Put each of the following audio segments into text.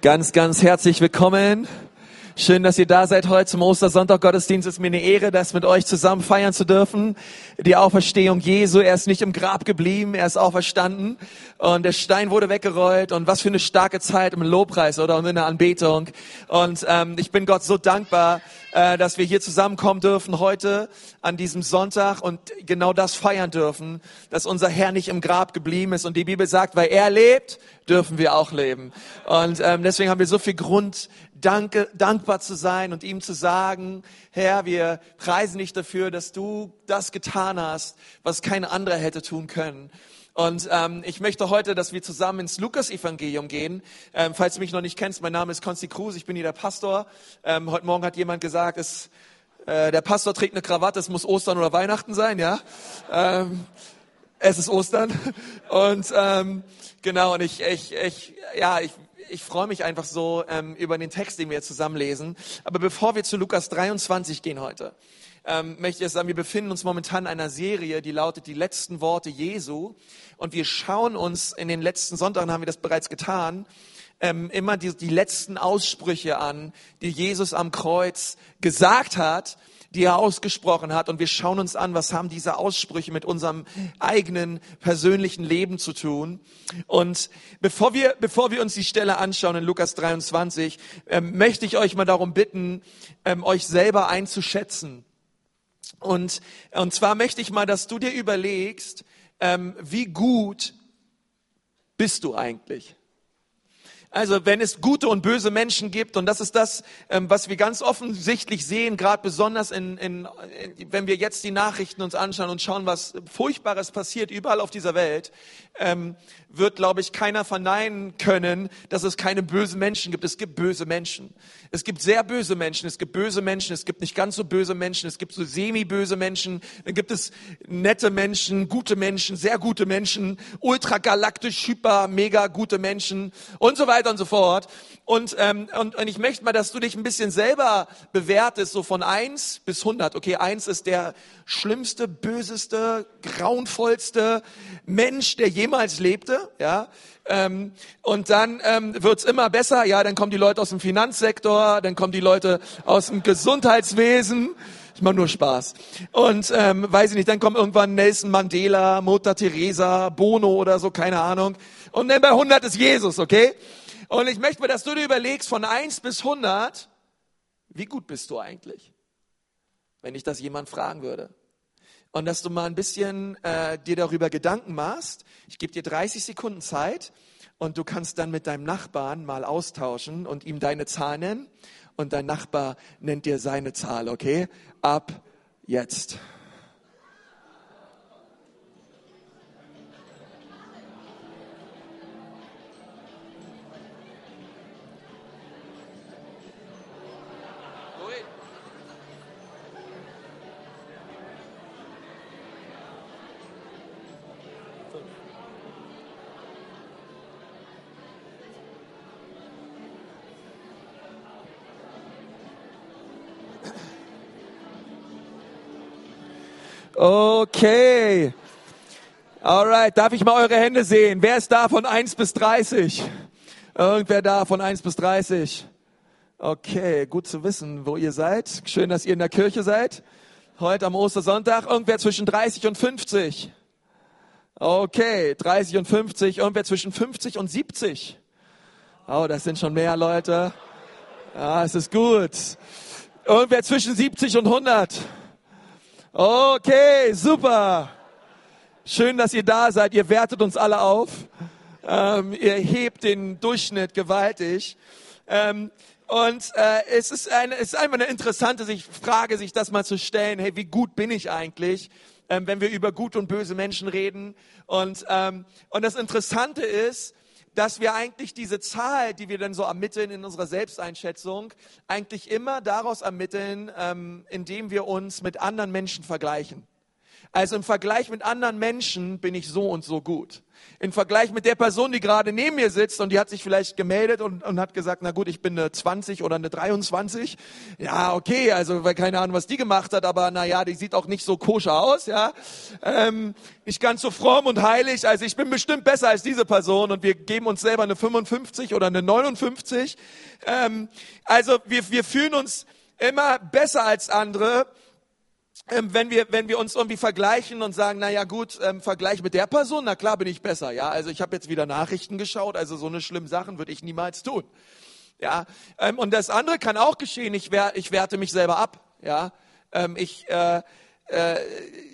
Ganz, ganz herzlich willkommen. Schön, dass ihr da seid heute zum Ostersonntag Gottesdienst. Es ist mir eine Ehre, das mit euch zusammen feiern zu dürfen. Die Auferstehung Jesu. Er ist nicht im Grab geblieben, er ist auferstanden. Und der Stein wurde weggerollt. Und was für eine starke Zeit im Lobpreis oder und in der Anbetung. Und ähm, ich bin Gott so dankbar, äh, dass wir hier zusammenkommen dürfen heute an diesem Sonntag und genau das feiern dürfen, dass unser Herr nicht im Grab geblieben ist. Und die Bibel sagt, weil er lebt, dürfen wir auch leben. Und ähm, deswegen haben wir so viel Grund, danke, dankbar zu sein und ihm zu sagen, Herr, wir preisen dich dafür, dass du das getan hast, was kein anderer hätte tun können. Und ähm, ich möchte heute, dass wir zusammen ins Lukas-Evangelium gehen. Ähm, falls du mich noch nicht kennst, mein Name ist Konsti Cruz, ich bin hier der Pastor. Ähm, heute Morgen hat jemand gesagt, es, äh, der Pastor trägt eine Krawatte, es muss Ostern oder Weihnachten sein, ja. Ähm, es ist Ostern. Und ähm, genau, und ich, ich, ich, ja, ich, ich freue mich einfach so ähm, über den Text, den wir jetzt zusammen lesen. Aber bevor wir zu Lukas 23 gehen heute, ähm, möchte ich sagen, wir befinden uns momentan in einer Serie, die lautet Die letzten Worte Jesu. Und wir schauen uns in den letzten Sonntagen, haben wir das bereits getan, ähm, immer die, die letzten Aussprüche an, die Jesus am Kreuz gesagt hat die er ausgesprochen hat. Und wir schauen uns an, was haben diese Aussprüche mit unserem eigenen persönlichen Leben zu tun. Und bevor wir, bevor wir uns die Stelle anschauen in Lukas 23, ähm, möchte ich euch mal darum bitten, ähm, euch selber einzuschätzen. Und, und zwar möchte ich mal, dass du dir überlegst, ähm, wie gut bist du eigentlich? Also wenn es gute und böse Menschen gibt, und das ist das, ähm, was wir ganz offensichtlich sehen, gerade besonders in, in, wenn wir jetzt die Nachrichten uns anschauen und schauen, was Furchtbares passiert überall auf dieser Welt, ähm, wird, glaube ich, keiner verneinen können, dass es keine bösen Menschen gibt. Es gibt böse Menschen. Es gibt sehr böse Menschen, es gibt böse Menschen, es gibt nicht ganz so böse Menschen, es gibt so semi-böse Menschen, dann gibt es nette Menschen, gute Menschen, sehr gute Menschen, ultragalaktisch, hyper, mega gute Menschen und so weiter und so fort. Und, ähm, und, und ich möchte mal, dass du dich ein bisschen selber bewertest, so von eins bis hundert. Okay, eins ist der schlimmste, böseste, grauenvollste Mensch, der jemals lebte. Ja, ähm, und dann ähm, wird's immer besser. Ja, dann kommen die Leute aus dem Finanzsektor, dann kommen die Leute aus dem Gesundheitswesen. Ich mache nur Spaß. Und ähm, weiß ich nicht, dann kommt irgendwann Nelson Mandela, Mutter Teresa, Bono oder so, keine Ahnung. Und dann bei 100 ist Jesus, okay? Und ich möchte mir, dass du dir überlegst, von 1 bis 100, wie gut bist du eigentlich? Wenn ich das jemand fragen würde. Und dass du mal ein bisschen äh, dir darüber Gedanken machst. Ich gebe dir 30 Sekunden Zeit und du kannst dann mit deinem Nachbarn mal austauschen und ihm deine Zahl nennen. Und dein Nachbar nennt dir seine Zahl, okay? Ab jetzt. Okay. Alright, darf ich mal eure Hände sehen? Wer ist da von 1 bis 30? Irgendwer da von 1 bis 30? Okay, gut zu wissen, wo ihr seid. Schön, dass ihr in der Kirche seid. Heute am Ostersonntag. Irgendwer zwischen 30 und 50? Okay, 30 und 50. Irgendwer zwischen 50 und 70? Oh, das sind schon mehr Leute. Ja, es ist gut. Irgendwer zwischen 70 und 100? Okay, super. Schön, dass ihr da seid. Ihr wertet uns alle auf. Ähm, ihr hebt den Durchschnitt gewaltig. Ähm, und äh, es, ist eine, es ist einfach eine interessante sich, Frage, sich das mal zu stellen. Hey, wie gut bin ich eigentlich, ähm, wenn wir über gute und böse Menschen reden? Und, ähm, und das Interessante ist, dass wir eigentlich diese Zahl, die wir dann so ermitteln in unserer Selbsteinschätzung, eigentlich immer daraus ermitteln, ähm, indem wir uns mit anderen Menschen vergleichen. Also im Vergleich mit anderen Menschen bin ich so und so gut. Im Vergleich mit der Person, die gerade neben mir sitzt und die hat sich vielleicht gemeldet und, und hat gesagt, na gut, ich bin eine 20 oder eine 23. Ja, okay, also keine Ahnung, was die gemacht hat, aber na ja, die sieht auch nicht so koscher aus, ja. Ähm, nicht ganz so fromm und heilig. Also ich bin bestimmt besser als diese Person und wir geben uns selber eine 55 oder eine 59. Ähm, also wir, wir fühlen uns immer besser als andere ähm, wenn wir wenn wir uns irgendwie vergleichen und sagen, na ja gut, ähm, Vergleich mit der Person, na klar bin ich besser, ja. Also ich habe jetzt wieder Nachrichten geschaut, also so eine schlimme Sachen würde ich niemals tun, ja. Ähm, und das andere kann auch geschehen. Ich, wer, ich werte mich selber ab, ja. Ähm, ich äh, äh,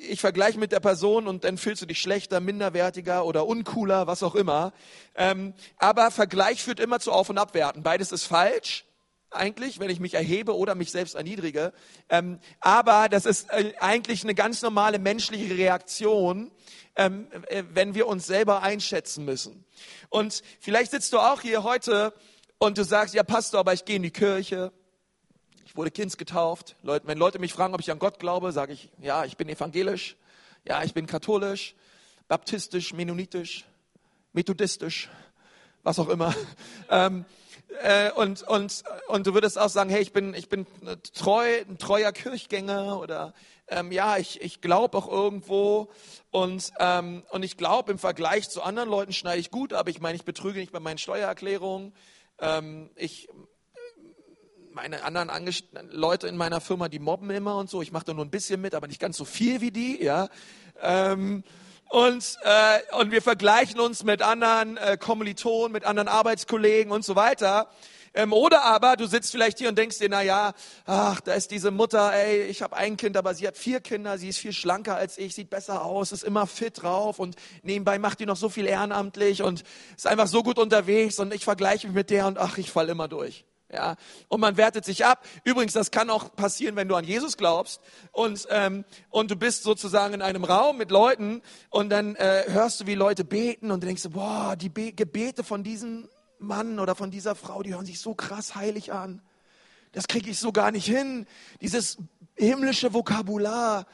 ich vergleiche mit der Person und dann fühlst du dich schlechter, minderwertiger oder uncooler, was auch immer. Ähm, aber Vergleich führt immer zu Auf- und Abwerten. Beides ist falsch eigentlich, wenn ich mich erhebe oder mich selbst erniedrige. Ähm, aber das ist äh, eigentlich eine ganz normale menschliche Reaktion, ähm, äh, wenn wir uns selber einschätzen müssen. Und vielleicht sitzt du auch hier heute und du sagst, ja Pastor, aber ich gehe in die Kirche. Ich wurde Kind getauft. Leute, wenn Leute mich fragen, ob ich an Gott glaube, sage ich, ja, ich bin evangelisch. Ja, ich bin katholisch, baptistisch, mennonitisch, methodistisch, was auch immer. Ähm, äh, und, und, und du würdest auch sagen, hey, ich bin, ich bin treu, ein treuer Kirchgänger oder ähm, ja, ich, ich glaube auch irgendwo und, ähm, und ich glaube, im Vergleich zu anderen Leuten schneide ich gut ab. Ich meine, ich betrüge nicht bei meinen Steuererklärungen. Ähm, ich, meine anderen Angest Leute in meiner Firma, die mobben immer und so. Ich mache da nur ein bisschen mit, aber nicht ganz so viel wie die, ja. Ähm, und, äh, und wir vergleichen uns mit anderen äh, Kommilitonen, mit anderen Arbeitskollegen und so weiter. Ähm, oder aber du sitzt vielleicht hier und denkst dir, na ja, ach, da ist diese Mutter, ey, ich habe ein Kind, aber sie hat vier Kinder, sie ist viel schlanker als ich, sieht besser aus, ist immer fit drauf und nebenbei macht die noch so viel ehrenamtlich und ist einfach so gut unterwegs und ich vergleiche mich mit der und ach, ich fall immer durch. Ja, und man wertet sich ab. Übrigens, das kann auch passieren, wenn du an Jesus glaubst und, ähm, und du bist sozusagen in einem Raum mit Leuten und dann äh, hörst du, wie Leute beten und denkst, boah, die Be Gebete von diesem Mann oder von dieser Frau, die hören sich so krass heilig an. Das kriege ich so gar nicht hin. Dieses himmlische Vokabular.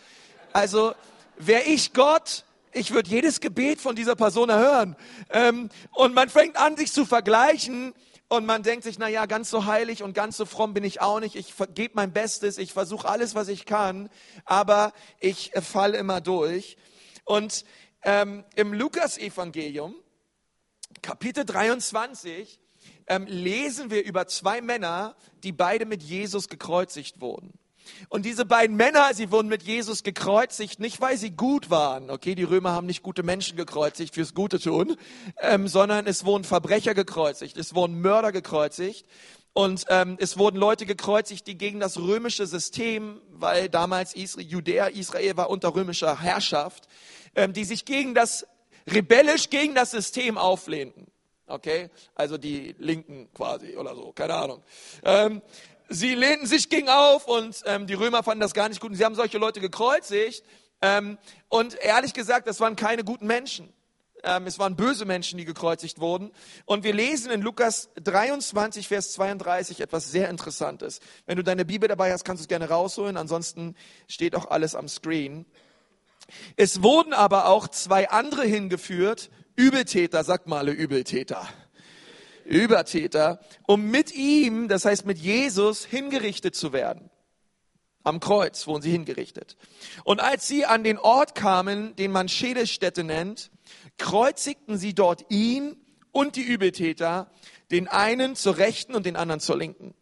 Also, wäre ich Gott, ich würde jedes Gebet von dieser Person erhören. Ähm, und man fängt an, sich zu vergleichen und man denkt sich, na ja, ganz so heilig und ganz so fromm bin ich auch nicht. Ich gebe mein Bestes, ich versuche alles, was ich kann, aber ich äh, falle immer durch. Und ähm, im Lukas-Evangelium, Kapitel 23, ähm, lesen wir über zwei Männer, die beide mit Jesus gekreuzigt wurden. Und diese beiden Männer, sie wurden mit Jesus gekreuzigt, nicht weil sie gut waren. Okay, die Römer haben nicht gute Menschen gekreuzigt fürs Gute tun, ähm, sondern es wurden Verbrecher gekreuzigt, es wurden Mörder gekreuzigt. Und ähm, es wurden Leute gekreuzigt, die gegen das römische System, weil damals Isra Judäa, Israel war unter römischer Herrschaft, ähm, die sich gegen das, rebellisch gegen das System auflehnten. Okay, also die Linken quasi oder so, keine Ahnung. Ähm, Sie lehnten sich gegen auf und ähm, die Römer fanden das gar nicht gut und sie haben solche Leute gekreuzigt. Ähm, und ehrlich gesagt, das waren keine guten Menschen. Ähm, es waren böse Menschen, die gekreuzigt wurden. Und wir lesen in Lukas 23, Vers 32 etwas sehr Interessantes. Wenn du deine Bibel dabei hast, kannst du es gerne rausholen. Ansonsten steht auch alles am Screen. Es wurden aber auch zwei andere hingeführt, Übeltäter, sagt mal alle Übeltäter. Übertäter, um mit ihm, das heißt mit Jesus, hingerichtet zu werden. Am Kreuz wurden sie hingerichtet. Und als sie an den Ort kamen, den man Schädelstätte nennt, kreuzigten sie dort ihn und die Übeltäter, den einen zur Rechten und den anderen zur Linken.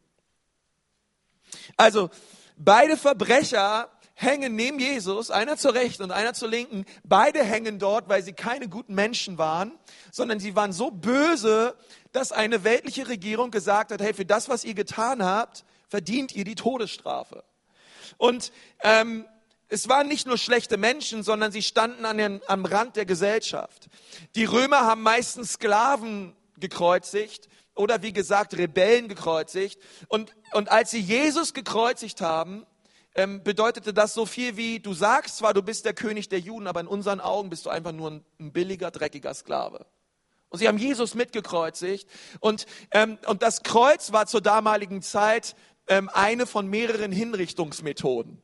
Also beide Verbrecher hängen neben Jesus, einer zur Rechten und einer zur Linken. Beide hängen dort, weil sie keine guten Menschen waren, sondern sie waren so böse, dass eine weltliche Regierung gesagt hat, hey, für das, was ihr getan habt, verdient ihr die Todesstrafe. Und ähm, es waren nicht nur schlechte Menschen, sondern sie standen an den, am Rand der Gesellschaft. Die Römer haben meistens Sklaven gekreuzigt oder wie gesagt Rebellen gekreuzigt. Und, und als sie Jesus gekreuzigt haben, ähm, bedeutete das so viel wie, du sagst zwar, du bist der König der Juden, aber in unseren Augen bist du einfach nur ein, ein billiger, dreckiger Sklave. Und sie haben Jesus mitgekreuzigt. Und, ähm, und das Kreuz war zur damaligen Zeit ähm, eine von mehreren Hinrichtungsmethoden.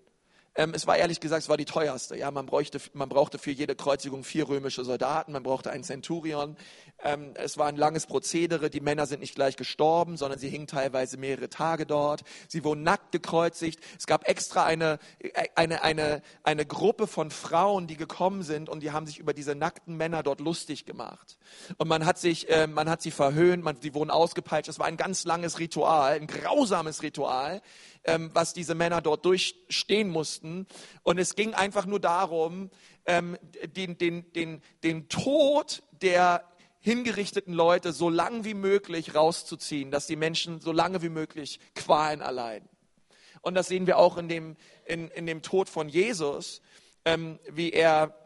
Ähm, es war ehrlich gesagt, es war die teuerste. Ja, man, bräuchte, man brauchte für jede Kreuzigung vier römische Soldaten, man brauchte einen Centurion. Ähm, es war ein langes Prozedere. Die Männer sind nicht gleich gestorben, sondern sie hingen teilweise mehrere Tage dort. Sie wurden nackt gekreuzigt. Es gab extra eine, eine, eine, eine Gruppe von Frauen, die gekommen sind und die haben sich über diese nackten Männer dort lustig gemacht. Und man hat sich, äh, man hat sie verhöhnt, man, sie wurden ausgepeitscht. Es war ein ganz langes Ritual, ein grausames Ritual ähm, was diese Männer dort durchstehen mussten. Und es ging einfach nur darum, ähm, den, den, den, den Tod der hingerichteten Leute so lang wie möglich rauszuziehen, dass die Menschen so lange wie möglich Qualen erleiden. Und das sehen wir auch in dem, in, in dem Tod von Jesus, ähm, wie er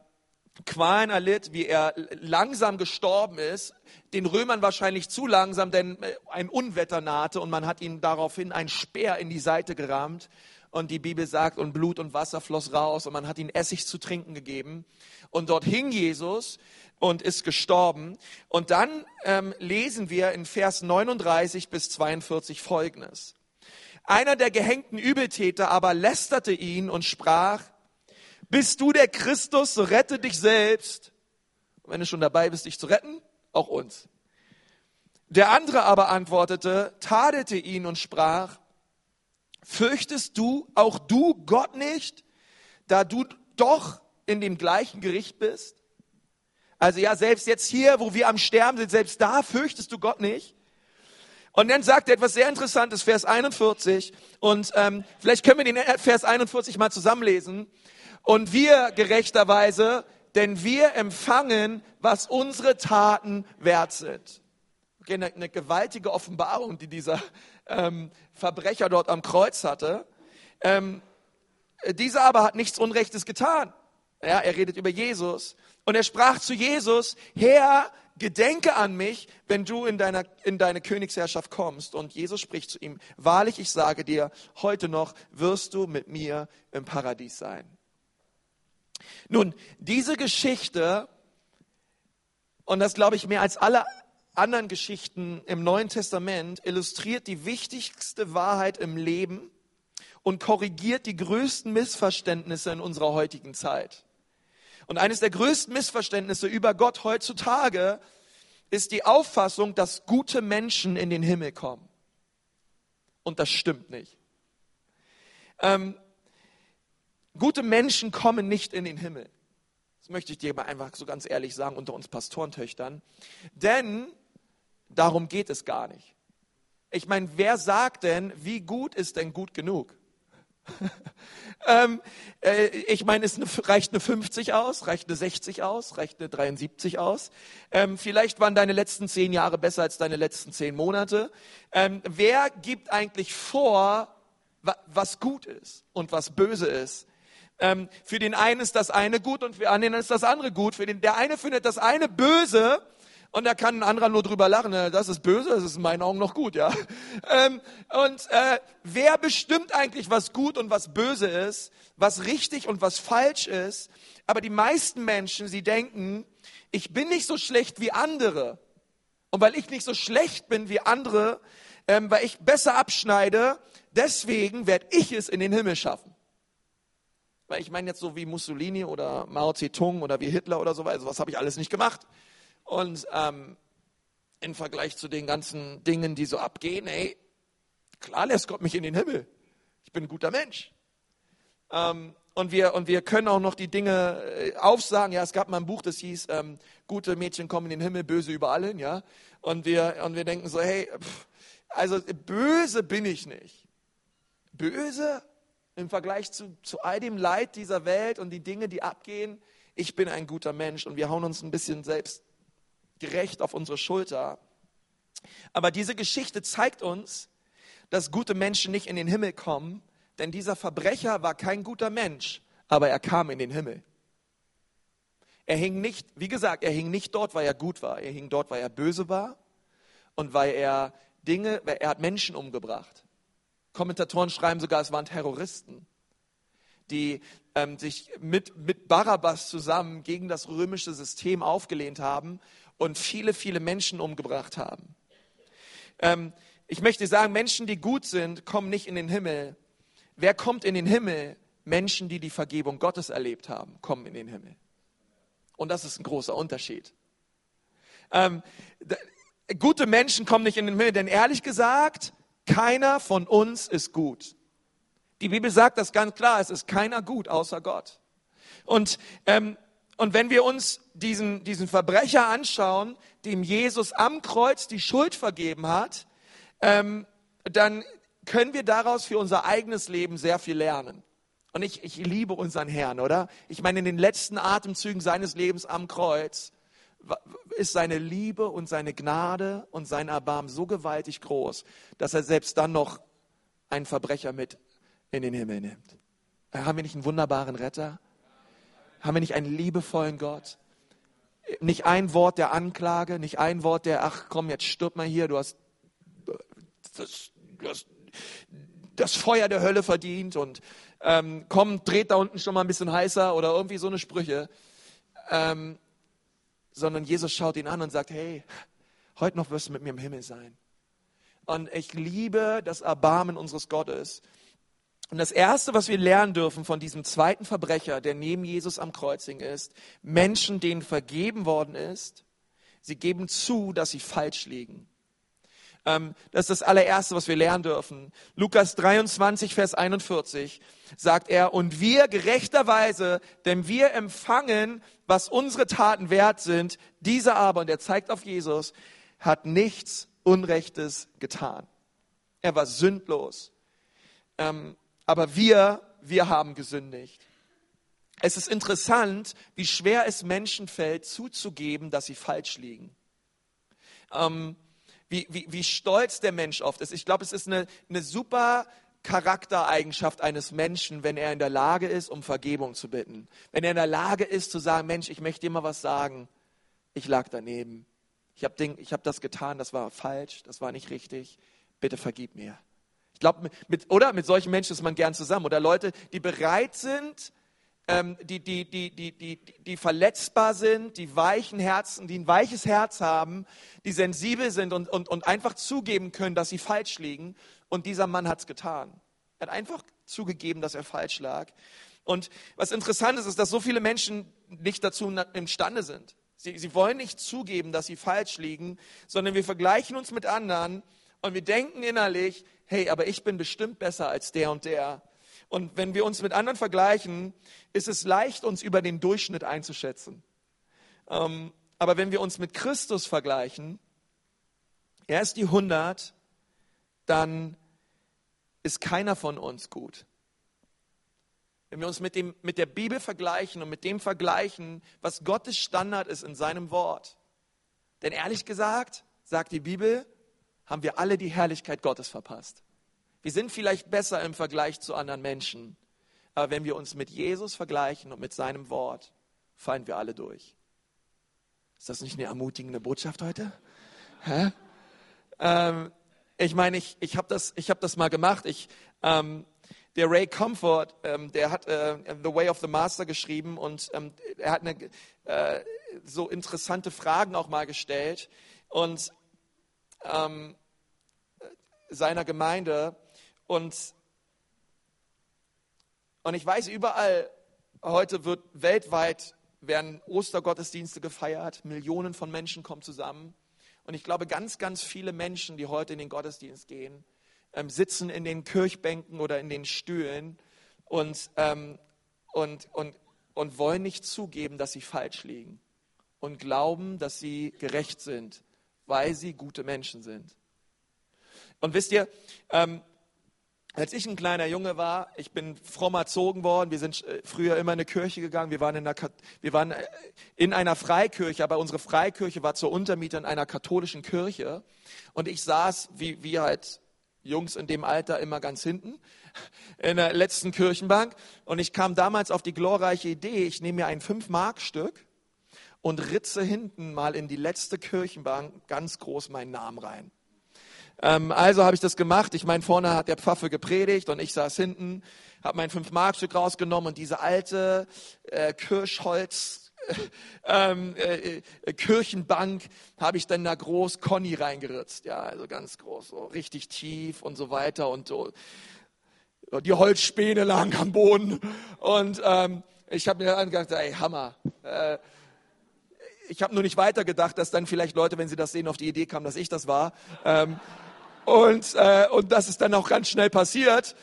Qualen erlitt, wie er langsam gestorben ist, den Römern wahrscheinlich zu langsam, denn äh, ein Unwetter nahte und man hat ihm daraufhin einen Speer in die Seite gerammt. Und die Bibel sagt, und Blut und Wasser floss raus und man hat ihm Essig zu trinken gegeben. Und dort hing Jesus und ist gestorben. Und dann ähm, lesen wir in Vers 39 bis 42 Folgendes. Einer der gehängten Übeltäter aber lästerte ihn und sprach, bist du der Christus, so rette dich selbst. Und wenn du schon dabei bist, dich zu retten, auch uns. Der andere aber antwortete, tadelte ihn und sprach, fürchtest du auch du Gott nicht, da du doch in dem gleichen Gericht bist? Also ja, selbst jetzt hier, wo wir am Sterben sind, selbst da fürchtest du Gott nicht? Und dann sagt er etwas sehr Interessantes, Vers 41. Und ähm, vielleicht können wir den Vers 41 mal zusammenlesen. Und wir gerechterweise, denn wir empfangen, was unsere Taten wert sind. Okay, eine, eine gewaltige Offenbarung, die dieser ähm, Verbrecher dort am Kreuz hatte. Ähm, dieser aber hat nichts Unrechtes getan. Ja, er redet über Jesus. Und er sprach zu Jesus, Herr, gedenke an mich, wenn du in, deiner, in deine Königsherrschaft kommst. Und Jesus spricht zu ihm, wahrlich, ich sage dir, heute noch wirst du mit mir im Paradies sein. Nun, diese Geschichte, und das glaube ich mehr als alle anderen Geschichten im Neuen Testament, illustriert die wichtigste Wahrheit im Leben und korrigiert die größten Missverständnisse in unserer heutigen Zeit. Und eines der größten Missverständnisse über Gott heutzutage ist die Auffassung, dass gute Menschen in den Himmel kommen. Und das stimmt nicht. Ähm, Gute Menschen kommen nicht in den Himmel. Das möchte ich dir mal einfach so ganz ehrlich sagen unter uns Pastorentöchtern. Denn darum geht es gar nicht. Ich meine, wer sagt denn, wie gut ist denn gut genug? ähm, äh, ich meine, es reicht eine 50 aus, reicht eine 60 aus, reicht eine 73 aus. Ähm, vielleicht waren deine letzten zehn Jahre besser als deine letzten zehn Monate. Ähm, wer gibt eigentlich vor, was gut ist und was böse ist? Ähm, für den einen ist das eine gut und für den anderen ist das andere gut. Für den, der eine findet das eine böse und da kann ein anderer nur drüber lachen. Das ist böse, das ist in meinen Augen noch gut, ja. Ähm, und äh, wer bestimmt eigentlich, was gut und was böse ist, was richtig und was falsch ist? Aber die meisten Menschen, sie denken, ich bin nicht so schlecht wie andere. Und weil ich nicht so schlecht bin wie andere, ähm, weil ich besser abschneide, deswegen werde ich es in den Himmel schaffen. Weil ich meine jetzt so wie Mussolini oder Mao Zedong oder wie Hitler oder so weiter, was habe ich alles nicht gemacht. Und ähm, im Vergleich zu den ganzen Dingen, die so abgehen, ey, klar lässt Gott mich in den Himmel. Ich bin ein guter Mensch. Ähm, und wir, und wir können auch noch die Dinge äh, aufsagen. Ja, es gab mal ein Buch, das hieß, ähm, gute Mädchen kommen in den Himmel, böse überall hin, ja. Und wir, und wir denken so, hey, pff, also böse bin ich nicht. Böse? Im Vergleich zu, zu all dem Leid dieser Welt und die Dinge, die abgehen, ich bin ein guter Mensch und wir hauen uns ein bisschen selbst gerecht auf unsere Schulter. Aber diese Geschichte zeigt uns, dass gute Menschen nicht in den Himmel kommen, denn dieser Verbrecher war kein guter Mensch, aber er kam in den Himmel. Er hing nicht, wie gesagt, er hing nicht dort, weil er gut war. Er hing dort, weil er böse war und weil er Dinge, weil er hat Menschen umgebracht. Kommentatoren schreiben sogar, es waren Terroristen, die ähm, sich mit, mit Barabbas zusammen gegen das römische System aufgelehnt haben und viele, viele Menschen umgebracht haben. Ähm, ich möchte sagen, Menschen, die gut sind, kommen nicht in den Himmel. Wer kommt in den Himmel? Menschen, die die Vergebung Gottes erlebt haben, kommen in den Himmel. Und das ist ein großer Unterschied. Ähm, gute Menschen kommen nicht in den Himmel, denn ehrlich gesagt, keiner von uns ist gut. Die Bibel sagt das ganz klar, es ist keiner gut außer Gott. Und, ähm, und wenn wir uns diesen, diesen Verbrecher anschauen, dem Jesus am Kreuz die Schuld vergeben hat, ähm, dann können wir daraus für unser eigenes Leben sehr viel lernen. Und ich, ich liebe unseren Herrn, oder? Ich meine, in den letzten Atemzügen seines Lebens am Kreuz ist seine Liebe und seine Gnade und sein Erbarmen so gewaltig groß, dass er selbst dann noch einen Verbrecher mit in den Himmel nimmt. Äh, haben wir nicht einen wunderbaren Retter? Haben wir nicht einen liebevollen Gott? Nicht ein Wort der Anklage, nicht ein Wort der, ach komm, jetzt stirb mal hier, du hast das, das, das Feuer der Hölle verdient und ähm, komm, dreht da unten schon mal ein bisschen heißer oder irgendwie so eine Sprüche. Ähm, sondern Jesus schaut ihn an und sagt, hey, heute noch wirst du mit mir im Himmel sein. Und ich liebe das Erbarmen unseres Gottes. Und das Erste, was wir lernen dürfen von diesem zweiten Verbrecher, der neben Jesus am Kreuzing ist, Menschen, denen vergeben worden ist, sie geben zu, dass sie falsch liegen. Ähm, das ist das allererste, was wir lernen dürfen. Lukas 23, Vers 41 sagt er, und wir gerechterweise, denn wir empfangen, was unsere Taten wert sind, dieser aber, und er zeigt auf Jesus, hat nichts Unrechtes getan. Er war sündlos. Ähm, aber wir, wir haben gesündigt. Es ist interessant, wie schwer es Menschen fällt, zuzugeben, dass sie falsch liegen. Ähm, wie, wie, wie stolz der Mensch oft ist. Ich glaube, es ist eine, eine super Charaktereigenschaft eines Menschen, wenn er in der Lage ist, um Vergebung zu bitten. Wenn er in der Lage ist zu sagen, Mensch, ich möchte dir mal was sagen. Ich lag daneben. Ich habe hab das getan, das war falsch, das war nicht richtig. Bitte vergib mir. Ich glaube, mit, oder mit solchen Menschen ist man gern zusammen. Oder Leute, die bereit sind, die, die, die, die, die, die verletzbar sind, die weichen Herzen, die ein weiches Herz haben, die sensibel sind und, und, und einfach zugeben können, dass sie falsch liegen. Und dieser Mann hat es getan. Er hat einfach zugegeben, dass er falsch lag. Und was interessant ist, ist, dass so viele Menschen nicht dazu imstande sind. Sie, sie wollen nicht zugeben, dass sie falsch liegen, sondern wir vergleichen uns mit anderen und wir denken innerlich, hey, aber ich bin bestimmt besser als der und der. Und wenn wir uns mit anderen vergleichen, ist es leicht, uns über den Durchschnitt einzuschätzen. Ähm, aber wenn wir uns mit Christus vergleichen, er ist die 100, dann ist keiner von uns gut. Wenn wir uns mit, dem, mit der Bibel vergleichen und mit dem vergleichen, was Gottes Standard ist in seinem Wort. Denn ehrlich gesagt, sagt die Bibel, haben wir alle die Herrlichkeit Gottes verpasst. Wir sind vielleicht besser im Vergleich zu anderen Menschen, aber wenn wir uns mit Jesus vergleichen und mit seinem Wort, fallen wir alle durch. Ist das nicht eine ermutigende Botschaft heute? Hä? Ähm, ich meine, ich, ich habe das, hab das mal gemacht. Ich, ähm, der Ray Comfort, ähm, der hat äh, The Way of the Master geschrieben und ähm, er hat eine, äh, so interessante Fragen auch mal gestellt und ähm, seiner Gemeinde. Und, und ich weiß, überall heute wird weltweit werden Ostergottesdienste gefeiert, Millionen von Menschen kommen zusammen. Und ich glaube, ganz, ganz viele Menschen, die heute in den Gottesdienst gehen, ähm, sitzen in den Kirchbänken oder in den Stühlen und, ähm, und, und, und wollen nicht zugeben, dass sie falsch liegen und glauben, dass sie gerecht sind, weil sie gute Menschen sind. Und wisst ihr, ähm, als ich ein kleiner Junge war, ich bin fromm erzogen worden, wir sind äh, früher immer in eine Kirche gegangen, wir waren in einer, wir waren äh, in einer Freikirche, aber unsere Freikirche war zur Untermiete in einer katholischen Kirche. Und ich saß, wie, wie halt Jungs in dem Alter, immer ganz hinten in der letzten Kirchenbank. Und ich kam damals auf die glorreiche Idee, ich nehme mir ein Fünf-Mark-Stück und ritze hinten mal in die letzte Kirchenbank ganz groß meinen Namen rein. Ähm, also habe ich das gemacht. Ich meine, vorne hat der Pfaffe gepredigt und ich saß hinten, habe mein Fünf-Mark-Stück rausgenommen und diese alte äh, Kirschholz ähm, äh, äh, Kirchenbank habe ich dann da groß Conny reingeritzt. Ja, also ganz groß, so richtig tief und so weiter und so. die Holzspäne lagen am Boden. Und ähm, ich habe mir dann gedacht, ey, Hammer. Äh, ich habe nur nicht weitergedacht, dass dann vielleicht Leute, wenn sie das sehen, auf die Idee kamen, dass ich das war. Ähm, und, äh, und das ist dann auch ganz schnell passiert.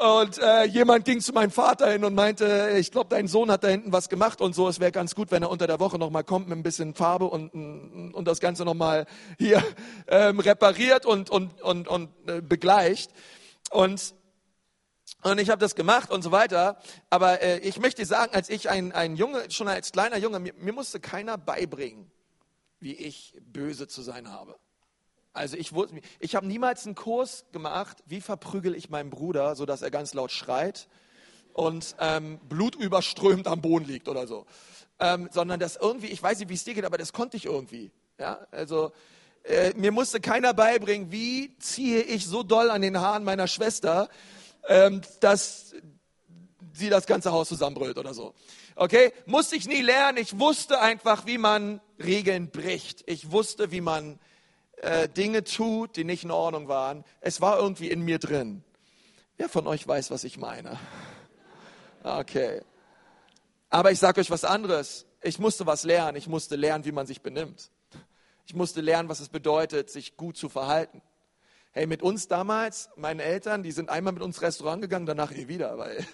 Und äh, jemand ging zu meinem Vater hin und meinte, ich glaube, dein Sohn hat da hinten was gemacht und so. Es wäre ganz gut, wenn er unter der Woche nochmal kommt mit ein bisschen Farbe und, und das Ganze nochmal hier ähm, repariert und, und, und, und äh, begleicht. Und und ich habe das gemacht und so weiter. Aber äh, ich möchte sagen, als ich ein, ein Junge, schon als kleiner Junge, mir, mir musste keiner beibringen, wie ich böse zu sein habe. Also ich, ich habe niemals einen Kurs gemacht, wie verprügel ich meinen Bruder, sodass er ganz laut schreit und ähm, blutüberströmt am Boden liegt oder so. Ähm, sondern das irgendwie, ich weiß nicht, wie es dir geht, aber das konnte ich irgendwie. Ja, also äh, mir musste keiner beibringen, wie ziehe ich so doll an den Haaren meiner Schwester, ähm, dass sie das ganze Haus zusammenbrüllt oder so. Okay, musste ich nie lernen. Ich wusste einfach, wie man Regeln bricht. Ich wusste, wie man äh, Dinge tut, die nicht in Ordnung waren. Es war irgendwie in mir drin. Wer von euch weiß, was ich meine? Okay. Aber ich sage euch was anderes. Ich musste was lernen. Ich musste lernen, wie man sich benimmt. Ich musste lernen, was es bedeutet, sich gut zu verhalten. Hey, mit uns damals, meinen Eltern, die sind einmal mit uns Restaurant gegangen, danach eh wieder, weil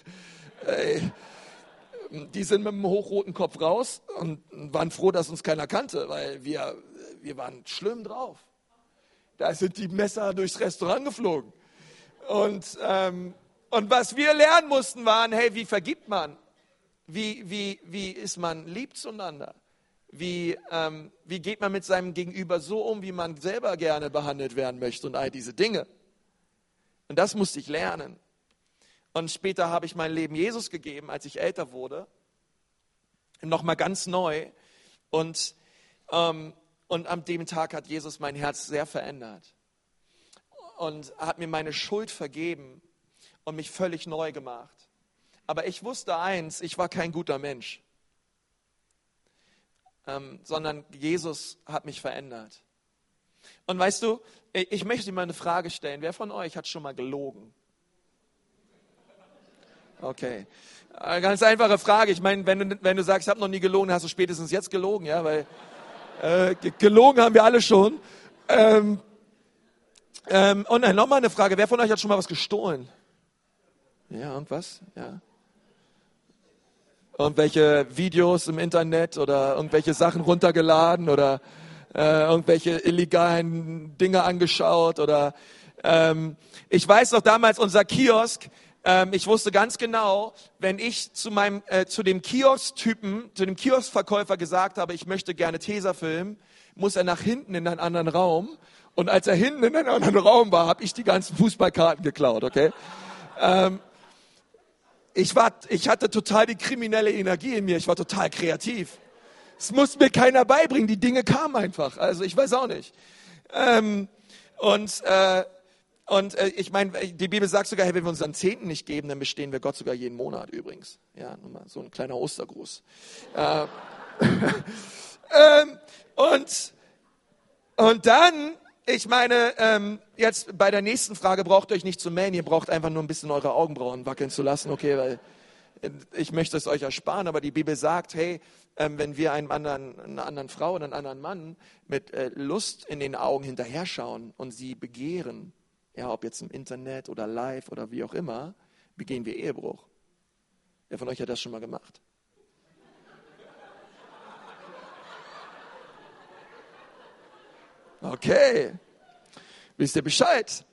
ey, die sind mit einem hochroten Kopf raus und waren froh, dass uns keiner kannte, weil wir, wir waren schlimm drauf. Da sind die Messer durchs Restaurant geflogen. Und, ähm, und was wir lernen mussten, waren, hey, wie vergibt man? Wie, wie, wie ist man lieb zueinander? Wie, ähm, wie geht man mit seinem Gegenüber so um, wie man selber gerne behandelt werden möchte und all diese Dinge? Und das musste ich lernen. Und später habe ich mein Leben Jesus gegeben, als ich älter wurde. Nochmal ganz neu. Und ähm, und an dem Tag hat Jesus mein Herz sehr verändert und hat mir meine Schuld vergeben und mich völlig neu gemacht. Aber ich wusste eins, ich war kein guter Mensch, ähm, sondern Jesus hat mich verändert. Und weißt du, ich möchte dir mal eine Frage stellen. Wer von euch hat schon mal gelogen? Okay. Eine ganz einfache Frage. Ich meine, wenn du, wenn du sagst, ich habe noch nie gelogen, hast du spätestens jetzt gelogen, ja, weil äh, gelogen haben wir alle schon. Ähm, ähm, und dann nochmal eine Frage. Wer von euch hat schon mal was gestohlen? Ja, und was? Ja. Irgendwelche Videos im Internet oder irgendwelche Sachen runtergeladen oder äh, irgendwelche illegalen Dinge angeschaut oder ähm, ich weiß noch damals unser Kiosk, ähm, ich wusste ganz genau, wenn ich zu meinem, äh, zu dem Kiosk-Typen, zu dem Kioskverkäufer gesagt habe, ich möchte gerne Tesafilm, muss er nach hinten in einen anderen Raum. Und als er hinten in einem anderen Raum war, habe ich die ganzen Fußballkarten geklaut, okay? Ähm, ich, war, ich hatte total die kriminelle Energie in mir, ich war total kreativ. Es muss mir keiner beibringen, die Dinge kamen einfach. Also ich weiß auch nicht. Ähm, und äh, und äh, ich meine, die Bibel sagt sogar, hey, wenn wir unseren Zehnten nicht geben, dann bestehen wir Gott sogar jeden Monat übrigens. Ja, nur mal so ein kleiner Ostergruß. Äh, ähm, und, und dann, ich meine, ähm, jetzt bei der nächsten Frage braucht ihr euch nicht zu melden, ihr braucht einfach nur ein bisschen eure Augenbrauen wackeln zu lassen, okay, weil äh, ich möchte es euch ersparen, aber die Bibel sagt, hey, ähm, wenn wir einem anderen, einer anderen Frau oder einem anderen Mann mit äh, Lust in den Augen hinterher schauen und sie begehren, ja, ob jetzt im Internet oder live oder wie auch immer, begehen wir Ehebruch. Wer von euch hat das schon mal gemacht? Okay, wisst ihr Bescheid?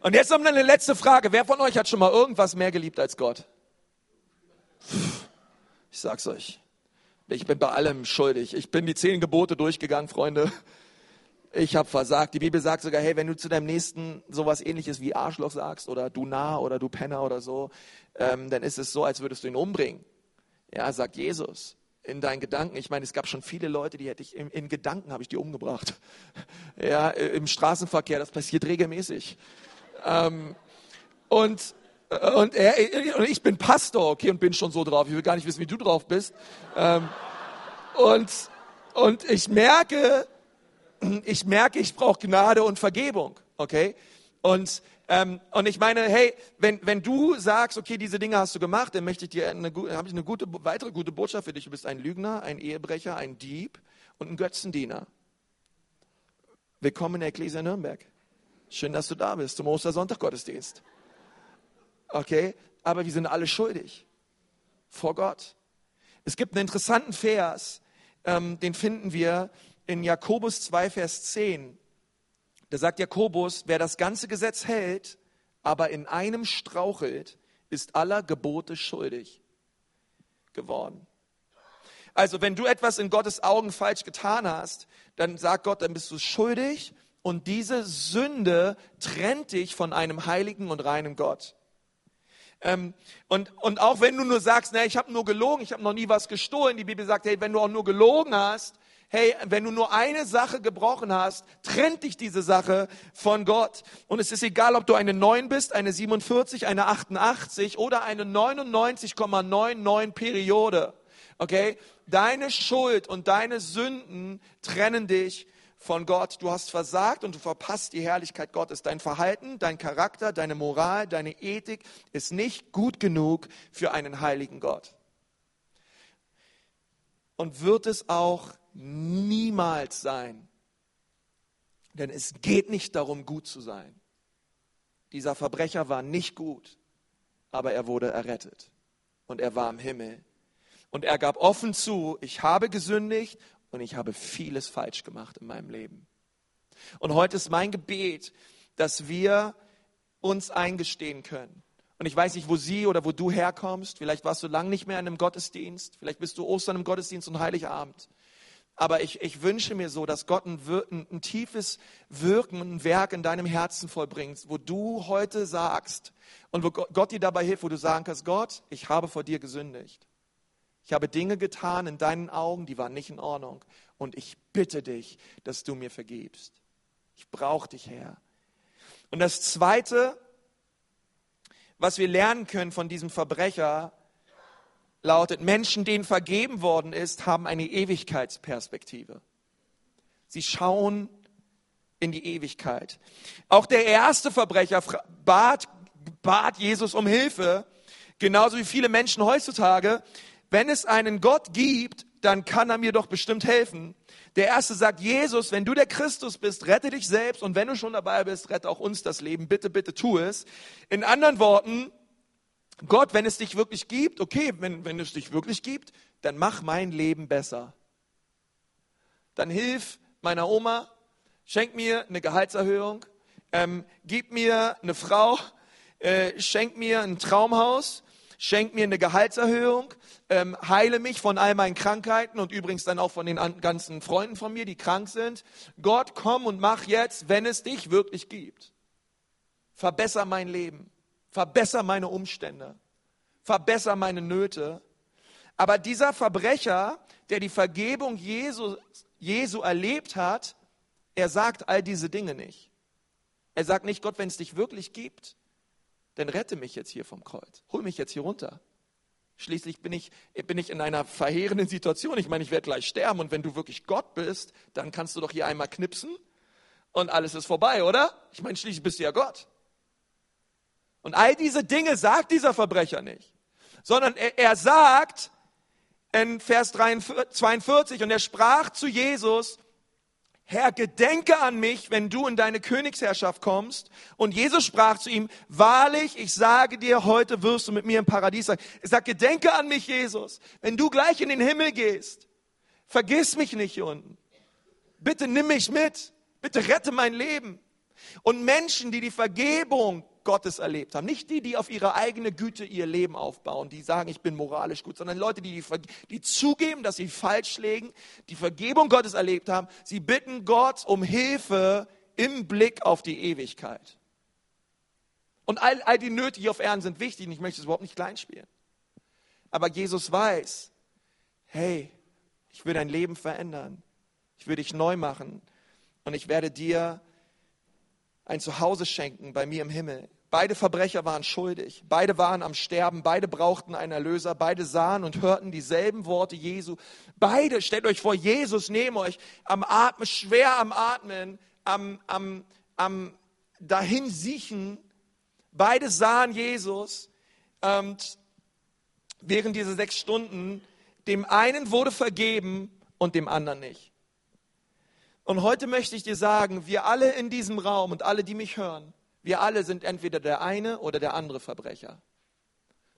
Und jetzt noch eine letzte Frage. Wer von euch hat schon mal irgendwas mehr geliebt als Gott? Ich sag's euch. Ich bin bei allem schuldig. Ich bin die zehn Gebote durchgegangen, Freunde ich habe versagt. Die Bibel sagt sogar, hey, wenn du zu deinem Nächsten sowas ähnliches wie Arschloch sagst oder du nah oder du Penner oder so, ähm, dann ist es so, als würdest du ihn umbringen. Ja, sagt Jesus. In deinen Gedanken. Ich meine, es gab schon viele Leute, die hätte ich, in, in Gedanken habe ich die umgebracht. Ja, im Straßenverkehr, das passiert regelmäßig. Ähm, und, und, er, und ich bin Pastor, okay, und bin schon so drauf. Ich will gar nicht wissen, wie du drauf bist. Ähm, und, und ich merke, ich merke, ich brauche Gnade und Vergebung, okay? Und, ähm, und ich meine, hey, wenn, wenn du sagst, okay, diese Dinge hast du gemacht, dann möchte ich dir eine, habe ich eine gute, weitere gute Botschaft für dich. Du bist ein Lügner, ein Ehebrecher, ein Dieb und ein Götzendiener. Willkommen in der Ecclesia Nürnberg. Schön, dass du da bist zum Ostersonntag Gottesdienst. Okay, aber wir sind alle schuldig vor Gott. Es gibt einen interessanten Vers, ähm, den finden wir in Jakobus 2, Vers 10. Da sagt Jakobus, wer das ganze Gesetz hält, aber in einem strauchelt, ist aller Gebote schuldig geworden. Also wenn du etwas in Gottes Augen falsch getan hast, dann sagt Gott, dann bist du schuldig und diese Sünde trennt dich von einem heiligen und reinen Gott. Ähm, und, und auch wenn du nur sagst, na, ich habe nur gelogen, ich habe noch nie was gestohlen, die Bibel sagt, hey, wenn du auch nur gelogen hast, hey, wenn du nur eine Sache gebrochen hast, trennt dich diese Sache von Gott. Und es ist egal, ob du eine 9 bist, eine 47, eine 88 oder eine 99,99 Periode. Okay? Deine Schuld und deine Sünden trennen dich von Gott. Du hast versagt und du verpasst die Herrlichkeit Gottes. Dein Verhalten, dein Charakter, deine Moral, deine Ethik ist nicht gut genug für einen heiligen Gott. Und wird es auch niemals sein. Denn es geht nicht darum, gut zu sein. Dieser Verbrecher war nicht gut, aber er wurde errettet. Und er war im Himmel. Und er gab offen zu, ich habe gesündigt und ich habe vieles falsch gemacht in meinem Leben. Und heute ist mein Gebet, dass wir uns eingestehen können. Und ich weiß nicht, wo sie oder wo du herkommst. Vielleicht warst du lang nicht mehr in einem Gottesdienst. Vielleicht bist du Ostern im Gottesdienst und Heiligabend. Aber ich, ich wünsche mir so, dass Gott ein, ein, ein tiefes Wirken, ein Werk in deinem Herzen vollbringt, wo du heute sagst und wo Gott dir dabei hilft, wo du sagen kannst, Gott, ich habe vor dir gesündigt. Ich habe Dinge getan in deinen Augen, die waren nicht in Ordnung. Und ich bitte dich, dass du mir vergibst. Ich brauche dich, Herr. Und das Zweite, was wir lernen können von diesem Verbrecher, lautet, Menschen, denen vergeben worden ist, haben eine Ewigkeitsperspektive. Sie schauen in die Ewigkeit. Auch der erste Verbrecher bat, bat Jesus um Hilfe, genauso wie viele Menschen heutzutage wenn es einen Gott gibt, dann kann er mir doch bestimmt helfen. Der erste sagt, Jesus, wenn du der Christus bist, rette dich selbst und wenn du schon dabei bist, rette auch uns das Leben. Bitte, bitte tu es. In anderen Worten, Gott, wenn es dich wirklich gibt, okay, wenn, wenn es dich wirklich gibt, dann mach mein Leben besser. Dann hilf meiner Oma, schenk mir eine Gehaltserhöhung, ähm, gib mir eine Frau, äh, schenk mir ein Traumhaus, schenk mir eine Gehaltserhöhung, ähm, heile mich von all meinen Krankheiten und übrigens dann auch von den ganzen Freunden von mir, die krank sind. Gott, komm und mach jetzt, wenn es dich wirklich gibt. Verbesser mein Leben, verbesser meine Umstände, verbesser meine Nöte. Aber dieser Verbrecher, der die Vergebung Jesu, Jesu erlebt hat, er sagt all diese Dinge nicht. Er sagt nicht, Gott, wenn es dich wirklich gibt, dann rette mich jetzt hier vom Kreuz. Hol mich jetzt hier runter. Schließlich bin ich, bin ich in einer verheerenden Situation. Ich meine, ich werde gleich sterben und wenn du wirklich Gott bist, dann kannst du doch hier einmal knipsen und alles ist vorbei, oder? Ich meine, schließlich bist du ja Gott. Und all diese Dinge sagt dieser Verbrecher nicht, sondern er, er sagt in Vers 42 und er sprach zu Jesus, Herr, gedenke an mich, wenn du in deine Königsherrschaft kommst. Und Jesus sprach zu ihm, wahrlich, ich sage dir, heute wirst du mit mir im Paradies sein. Er sagt, gedenke an mich, Jesus, wenn du gleich in den Himmel gehst. Vergiss mich nicht hier unten. Bitte nimm mich mit. Bitte rette mein Leben. Und Menschen, die die Vergebung Gottes erlebt haben. Nicht die, die auf ihre eigene Güte ihr Leben aufbauen, die sagen, ich bin moralisch gut, sondern Leute, die, die, zugeben, dass sie falsch legen, die Vergebung Gottes erlebt haben. Sie bitten Gott um Hilfe im Blick auf die Ewigkeit. Und all, all die Nöte hier auf Erden sind wichtig und ich möchte es überhaupt nicht kleinspielen. Aber Jesus weiß, hey, ich will dein Leben verändern. Ich will dich neu machen und ich werde dir ein Zuhause schenken bei mir im Himmel. Beide Verbrecher waren schuldig, beide waren am Sterben, beide brauchten einen Erlöser, beide sahen und hörten dieselben Worte Jesu. Beide, stellt euch vor, Jesus neben euch, am Atmen, schwer am Atmen, am, am, am dahin siechen. Beide sahen Jesus und während dieser sechs Stunden, dem einen wurde vergeben und dem anderen nicht. Und heute möchte ich dir sagen, wir alle in diesem Raum und alle, die mich hören, wir alle sind entweder der eine oder der andere Verbrecher.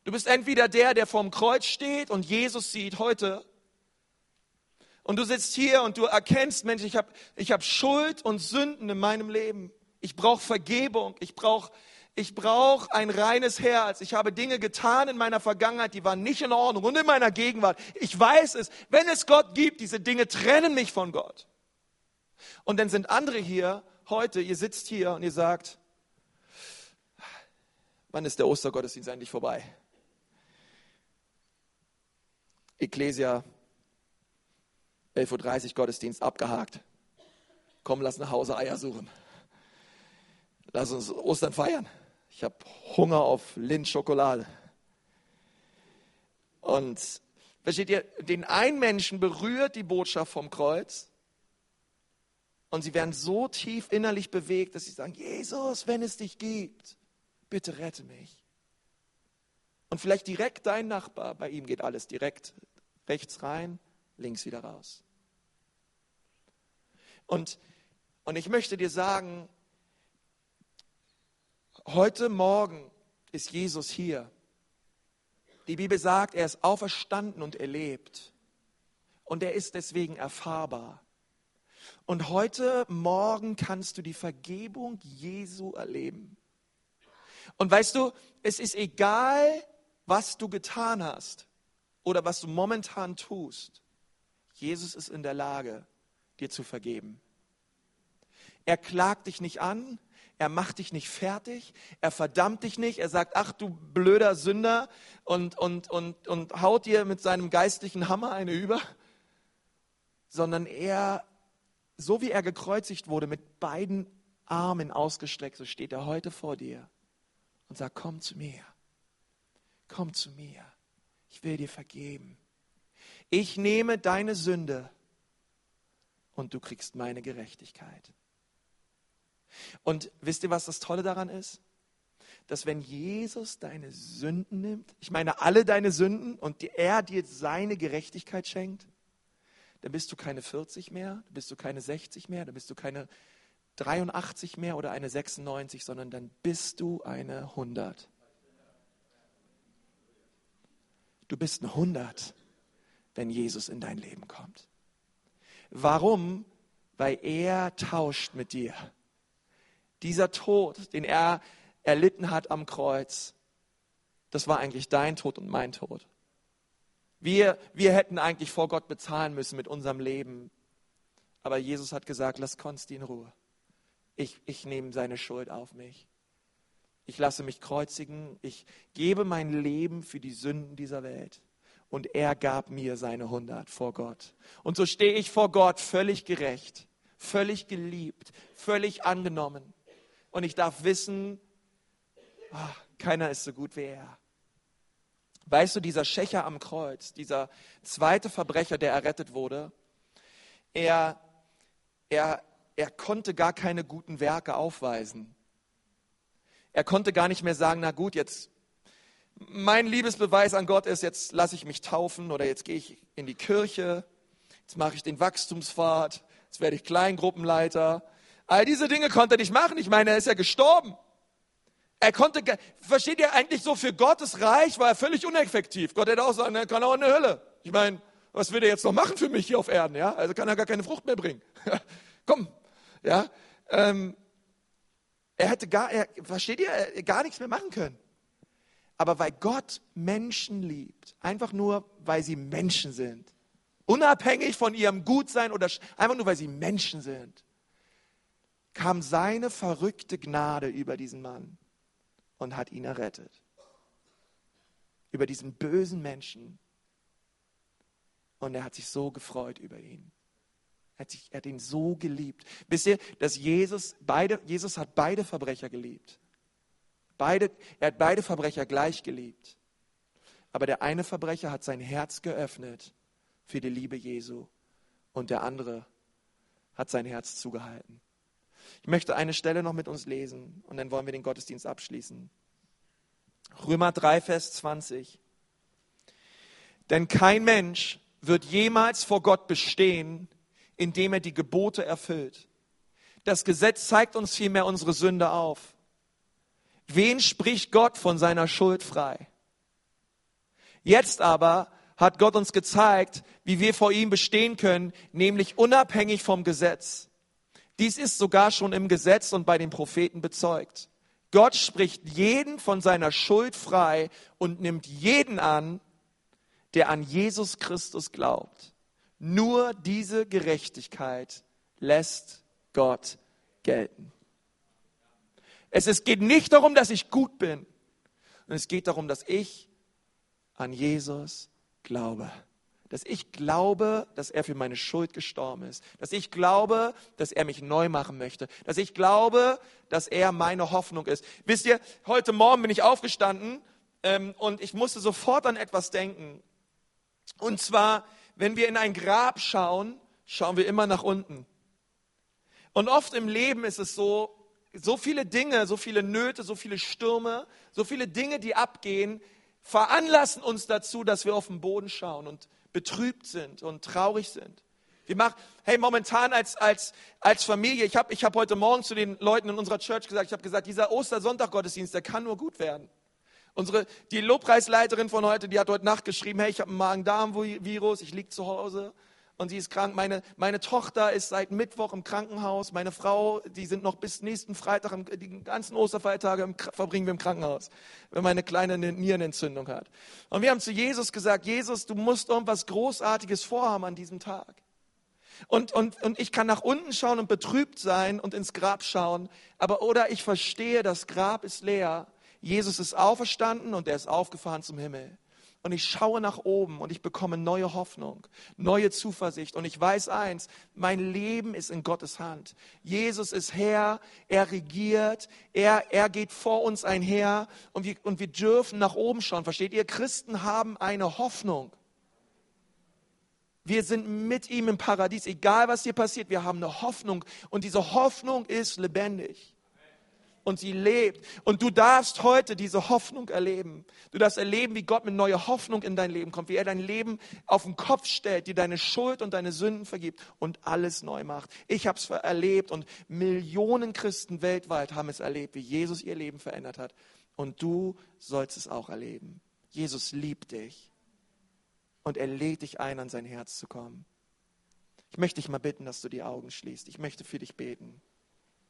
Du bist entweder der, der vorm Kreuz steht und Jesus sieht heute. Und du sitzt hier und du erkennst, Mensch, ich habe ich hab Schuld und Sünden in meinem Leben. Ich brauche Vergebung. Ich brauche ich brauche ein reines Herz. Ich habe Dinge getan in meiner Vergangenheit, die waren nicht in Ordnung und in meiner Gegenwart. Ich weiß es. Wenn es Gott gibt, diese Dinge trennen mich von Gott. Und dann sind andere hier heute, ihr sitzt hier und ihr sagt, wann ist der Ostergottesdienst eigentlich vorbei? Ecclesia, 11.30 Uhr Gottesdienst abgehakt. Komm, lass nach Hause Eier suchen. Lass uns Ostern feiern. Ich habe Hunger auf Lindschokolade. Und versteht ihr, den einen Menschen berührt die Botschaft vom Kreuz und sie werden so tief innerlich bewegt, dass sie sagen, Jesus, wenn es dich gibt, bitte rette mich. Und vielleicht direkt dein Nachbar, bei ihm geht alles direkt rechts rein, links wieder raus. Und, und ich möchte dir sagen, heute Morgen ist Jesus hier. Die Bibel sagt, er ist auferstanden und er lebt. Und er ist deswegen erfahrbar. Und heute Morgen kannst du die Vergebung Jesu erleben. Und weißt du, es ist egal, was du getan hast oder was du momentan tust. Jesus ist in der Lage, dir zu vergeben. Er klagt dich nicht an, er macht dich nicht fertig, er verdammt dich nicht, er sagt, ach du blöder Sünder und, und, und, und haut dir mit seinem geistlichen Hammer eine über, sondern er so wie er gekreuzigt wurde, mit beiden Armen ausgestreckt, so steht er heute vor dir und sagt, komm zu mir, komm zu mir, ich will dir vergeben. Ich nehme deine Sünde und du kriegst meine Gerechtigkeit. Und wisst ihr, was das Tolle daran ist? Dass wenn Jesus deine Sünden nimmt, ich meine alle deine Sünden und er dir seine Gerechtigkeit schenkt, dann bist du keine 40 mehr, dann bist du keine 60 mehr, dann bist du keine 83 mehr oder eine 96, sondern dann bist du eine 100. Du bist eine 100, wenn Jesus in dein Leben kommt. Warum? Weil er tauscht mit dir. Dieser Tod, den er erlitten hat am Kreuz, das war eigentlich dein Tod und mein Tod. Wir, wir hätten eigentlich vor Gott bezahlen müssen mit unserem Leben. Aber Jesus hat gesagt, lass Konsti in Ruhe. Ich, ich nehme seine Schuld auf mich. Ich lasse mich kreuzigen. Ich gebe mein Leben für die Sünden dieser Welt. Und er gab mir seine hundert vor Gott. Und so stehe ich vor Gott völlig gerecht, völlig geliebt, völlig angenommen. Und ich darf wissen, oh, keiner ist so gut wie er. Weißt du, dieser Schächer am Kreuz, dieser zweite Verbrecher, der errettet wurde, er, er, er konnte gar keine guten Werke aufweisen. Er konnte gar nicht mehr sagen, na gut, jetzt mein Liebesbeweis an Gott ist, jetzt lasse ich mich taufen oder jetzt gehe ich in die Kirche, jetzt mache ich den Wachstumspfad, jetzt werde ich Kleingruppenleiter. All diese Dinge konnte er nicht machen. Ich meine, er ist ja gestorben. Er konnte, versteht ihr eigentlich so, für Gottes Reich war er völlig uneffektiv. Gott hätte auch sagen, er kann auch in der Hölle. Ich meine, was will er jetzt noch machen für mich hier auf Erden? Ja, also kann er gar keine Frucht mehr bringen. Komm, ja. Ähm, er hätte gar, er, versteht ihr, gar nichts mehr machen können. Aber weil Gott Menschen liebt, einfach nur, weil sie Menschen sind, unabhängig von ihrem Gutsein oder einfach nur, weil sie Menschen sind, kam seine verrückte Gnade über diesen Mann und hat ihn errettet. Über diesen bösen Menschen. Und er hat sich so gefreut über ihn. Er hat, sich, er hat ihn so geliebt. Wisst ihr, dass Jesus, beide, Jesus hat beide Verbrecher geliebt. Beide, er hat beide Verbrecher gleich geliebt. Aber der eine Verbrecher hat sein Herz geöffnet für die Liebe Jesu und der andere hat sein Herz zugehalten. Ich möchte eine Stelle noch mit uns lesen und dann wollen wir den Gottesdienst abschließen. Römer 3, Vers 20. Denn kein Mensch wird jemals vor Gott bestehen, indem er die Gebote erfüllt. Das Gesetz zeigt uns vielmehr unsere Sünde auf. Wen spricht Gott von seiner Schuld frei? Jetzt aber hat Gott uns gezeigt, wie wir vor ihm bestehen können, nämlich unabhängig vom Gesetz. Dies ist sogar schon im Gesetz und bei den Propheten bezeugt. Gott spricht jeden von seiner Schuld frei und nimmt jeden an, der an Jesus Christus glaubt. Nur diese Gerechtigkeit lässt Gott gelten. Es, geht nicht darum, dass ich gut bin, sondern es geht darum, dass ich an Jesus glaube. Dass ich glaube, dass er für meine Schuld gestorben ist. Dass ich glaube, dass er mich neu machen möchte. Dass ich glaube, dass er meine Hoffnung ist. Wisst ihr, heute Morgen bin ich aufgestanden ähm, und ich musste sofort an etwas denken. Und zwar, wenn wir in ein Grab schauen, schauen wir immer nach unten. Und oft im Leben ist es so, so viele Dinge, so viele Nöte, so viele Stürme, so viele Dinge, die abgehen, veranlassen uns dazu, dass wir auf den Boden schauen und betrübt sind und traurig sind. Wir machen, hey, momentan als, als, als Familie, ich habe ich hab heute Morgen zu den Leuten in unserer Church gesagt, ich habe gesagt, dieser Ostersonntag-Gottesdienst, der kann nur gut werden. Unsere, die Lobpreisleiterin von heute, die hat heute Nacht geschrieben, hey, ich habe einen Magen-Darm-Virus, ich liege zu Hause und sie ist krank. Meine, meine Tochter ist seit Mittwoch im Krankenhaus. Meine Frau, die sind noch bis nächsten Freitag, die ganzen Osterfeiertage verbringen wir im Krankenhaus, wenn meine Kleine eine Nierenentzündung hat. Und wir haben zu Jesus gesagt, Jesus, du musst irgendwas Großartiges vorhaben an diesem Tag. Und, und, und ich kann nach unten schauen und betrübt sein und ins Grab schauen, aber oder ich verstehe, das Grab ist leer. Jesus ist auferstanden und er ist aufgefahren zum Himmel und ich schaue nach oben und ich bekomme neue Hoffnung, neue Zuversicht und ich weiß eins, mein Leben ist in Gottes Hand. Jesus ist Herr, er regiert, er, er geht vor uns einher und wir, und wir dürfen nach oben schauen. Versteht ihr? Christen haben eine Hoffnung. Wir sind mit ihm im Paradies, egal was hier passiert, wir haben eine Hoffnung und diese Hoffnung ist lebendig und sie lebt. Und du darfst heute diese Hoffnung erleben. Du darfst erleben, wie Gott mit neuer Hoffnung in dein Leben kommt, wie er dein Leben auf den Kopf stellt, dir deine Schuld und deine Sünden vergibt und alles neu macht. Ich habe es erlebt und Millionen Christen weltweit haben es erlebt, wie Jesus ihr Leben verändert hat. Und du sollst es auch erleben. Jesus liebt dich und er lädt dich ein, an sein Herz zu kommen. Ich möchte dich mal bitten, dass du die Augen schließt. Ich möchte für dich beten.